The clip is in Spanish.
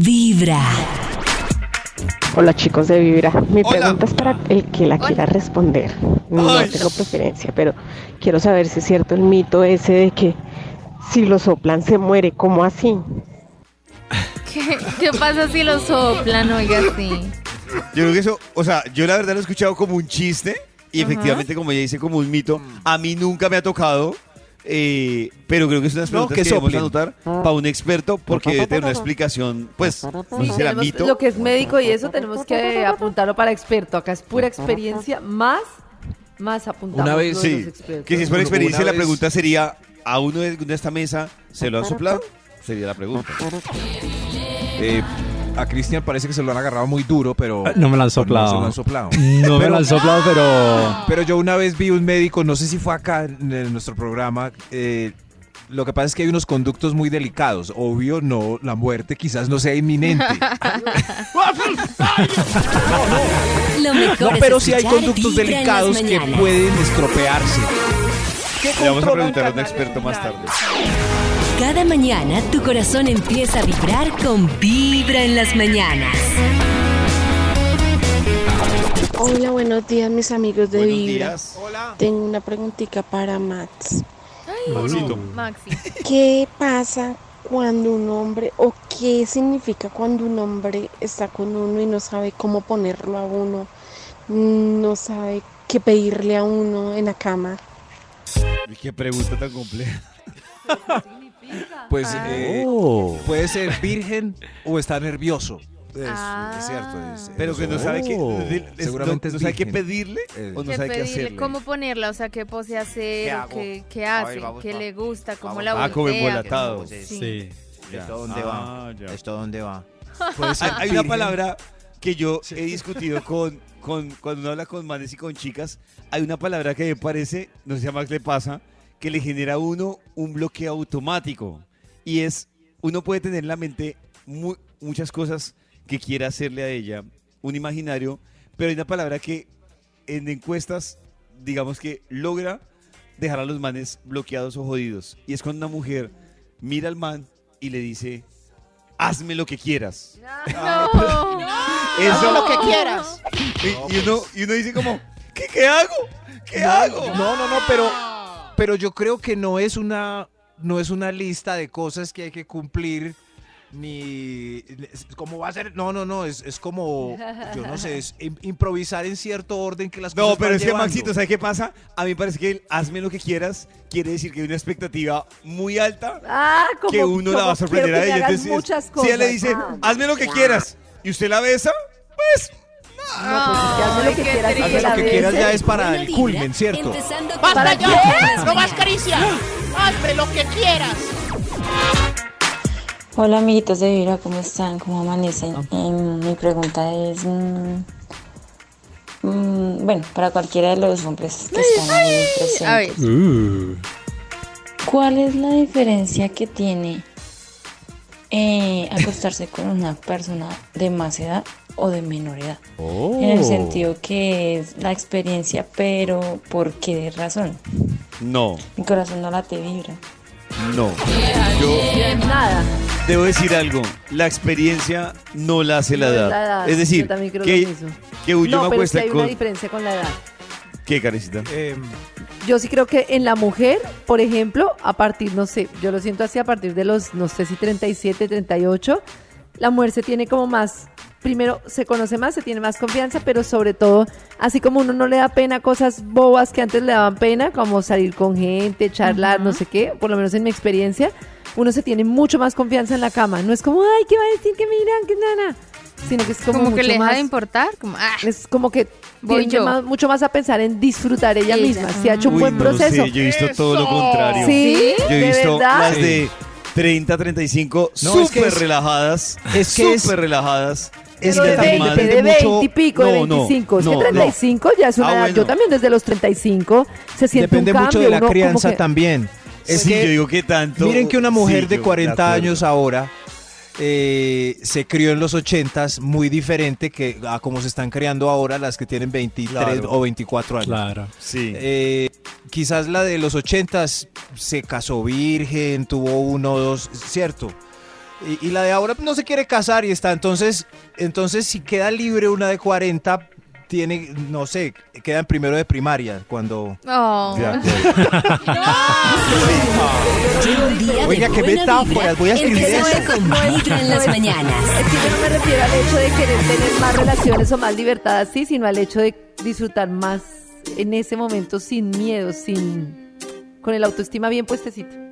Vibra. Hola chicos de Vibra. Mi Hola. pregunta es para el que la quiera responder. No Ay. tengo preferencia, pero quiero saber si es cierto el mito ese de que si lo soplan se muere. ¿Cómo así? ¿Qué, qué pasa si lo soplan, oiga, sí? Yo creo que eso, o sea, yo la verdad lo he escuchado como un chiste y efectivamente, como ella dice, como un mito. A mí nunca me ha tocado, eh, pero creo que es unas No, preguntas que que debemos anotar para un experto porque debe tener una explicación, pues, no sé Sí, si será mito. Lo que es médico y eso tenemos que apuntarlo para experto. Acá es pura experiencia más, más apuntamos. Una vez- Sí, que si es por Una experiencia, la pregunta sería, ¿a uno de, de esta mesa se lo han soplado? Sería la pregunta. Eh, a Cristian parece que se lo han agarrado muy duro, pero. Ah, No me lo han pero soplado. No se lo han soplado. No me Pero- lo han soplado, pero. Pero yo una vez vi un médico, no sé si fue acá en, en nuestro programa. eh, lo que pasa es que hay unos conductos muy delicados. Obvio, no, la muerte quizás no sea inminente. Lo mejor No, es pero sí hay conductos delicados que pueden estropearse. Le vamos a preguntar a un experto más tarde. Cada mañana tu corazón empieza a vibrar con Vibra en las mañanas. Hola, buenos días mis amigos de Buenos Vibra. días. Tengo una preguntita para Max. Maxito. Maxi. ¿Qué pasa cuando un hombre o qué significa cuando un hombre está con uno y no sabe cómo ponerlo a uno? No sabe qué pedirle a uno en la cama. Uy, Qué pregunta tan compleja. Pues Ah. eh, Oh. puede ser virgen o está nervioso. Es, Ah. es cierto. es- Pero que no sabe qué, Oh. es- Seguramente no, es no sabe qué pedirle Eh. o no ¿Qué sabe qué pedirle? hacerle. ¿Cómo ponerla? O sea, ¿qué pose hacer? ¿Qué? ¿Qué, qué hace? vamos ¿Qué le gusta? ¿Cómo vamos la Ah, como voltea? embolatado. Sí. Sí. ¿Esto dónde Ah, va? ya. ¿Esto dónde va? Ser Hay, hay una palabra que yo he discutido con, con cuando uno habla con manes y con chicas. Hay una palabra que me parece, no sé si a Max le pasa, que le genera a uno un bloqueo automático. Y es, uno puede tener en la mente mu- muchas cosas que quiera hacerle a ella, un imaginario, pero hay una palabra que en encuestas, digamos que logra dejar a los manes bloqueados o jodidos. Y es cuando una mujer mira al man y le dice, hazme lo que quieras. No. Eso lo que quieras. y, y uno, y uno dice como, ¿qué, qué hago? ¿Qué hago? No, no, no, pero, pero yo creo que no es una, no es una lista de cosas que hay que cumplir, ni cómo va a ser. No, no, no, es, es como, yo no sé, es im- improvisar en cierto orden que las No, cosas pero van es que llevando. Maxito, ¿sabes qué pasa? A mí me parece que el hazme lo que quieras quiere decir que hay una expectativa muy alta Ah, como, que uno la va a sorprender a que ella. hagas Entonces, muchas si cosas. ella le dice, Ah. hazme lo que quieras, y usted la besa, pues No, que lo que quieras que lo que quieras ya es para el culmen, ¿cierto? ¡Basta ya! ¡No más mañanas. caricia! ¡Hazme lo que quieras! Hola amiguitos de Vibra, ¿cómo están? ¿Cómo amanecen? Em, mi pregunta es, mm, mm, bueno, para cualquiera de los hombres que están ahí A ver. presentes, Uh. ¿cuál es la diferencia que tiene eh, acostarse con una persona de más edad o de menor edad? Oh. En el sentido que es la experiencia, pero ¿por qué razón? no, Mi corazón no late vibra. no. Yo Nada. debo decir algo, la experiencia no la hace la No es edad. la edad, Es decir, yo creo que, que yo no, pero es que hay con... una diferencia con la edad. ¿Qué, carecita? Em, Yo sí creo que en la mujer, por ejemplo, a partir, no sé, yo lo siento así, a partir de los, no sé si 37, 38, la mujer se tiene como más, primero se conoce más, se tiene más confianza, pero sobre todo, así como uno no le da pena cosas bobas que antes le daban pena, como salir con gente, charlar, no sé qué, por lo menos en mi experiencia, uno se tiene mucho más confianza en la cama. No es como, ay, ¿qué va a decir que me dirán? Que nada. Sino que es como, Como, que mucho le deja más- de importar. Como, ah, es como que Voy tiende yo. más- mucho más a pensar en disfrutar ella Ella. misma. Si ha hecho un Uy, buen no proceso. sé, yo he visto todo lo contrario. Sí, Yo he ¿de visto verdad? las de 30, 35, No, es que súper es- relajadas. es que es- súper relajadas. es que de también 20, depende de 20 mucho- y pico, de No, no, 25. es que no, 35 ya es una Ah, edad. bueno. Yo también desde los 35 se siente Depende un cambio. mucho de la uno crianza que- también. Es sí, que yo digo que tanto. Miren que una mujer Sí, de yo 40 acuerdo. años ahora eh, se crió en los 80s muy diferente que a como se están creando ahora las que tienen 23 Claro. o 24 años. Claro. Sí. Eh, quizás la de los 80s se casó virgen, tuvo uno o dos, ¿cierto? Y, y la de ahora no se quiere casar y está. Entonces, entonces si queda libre una de 40, tiene, no sé, queda en primero de primaria cuando... Oh. Un día Oiga, qué metáforas, voy a escribir eso. con Vibra en las mañanas. Es que yo no me refiero al hecho de querer tener más relaciones o más libertad así, sino al hecho de disfrutar más en ese momento sin miedo, sin con el autoestima bien puestecito.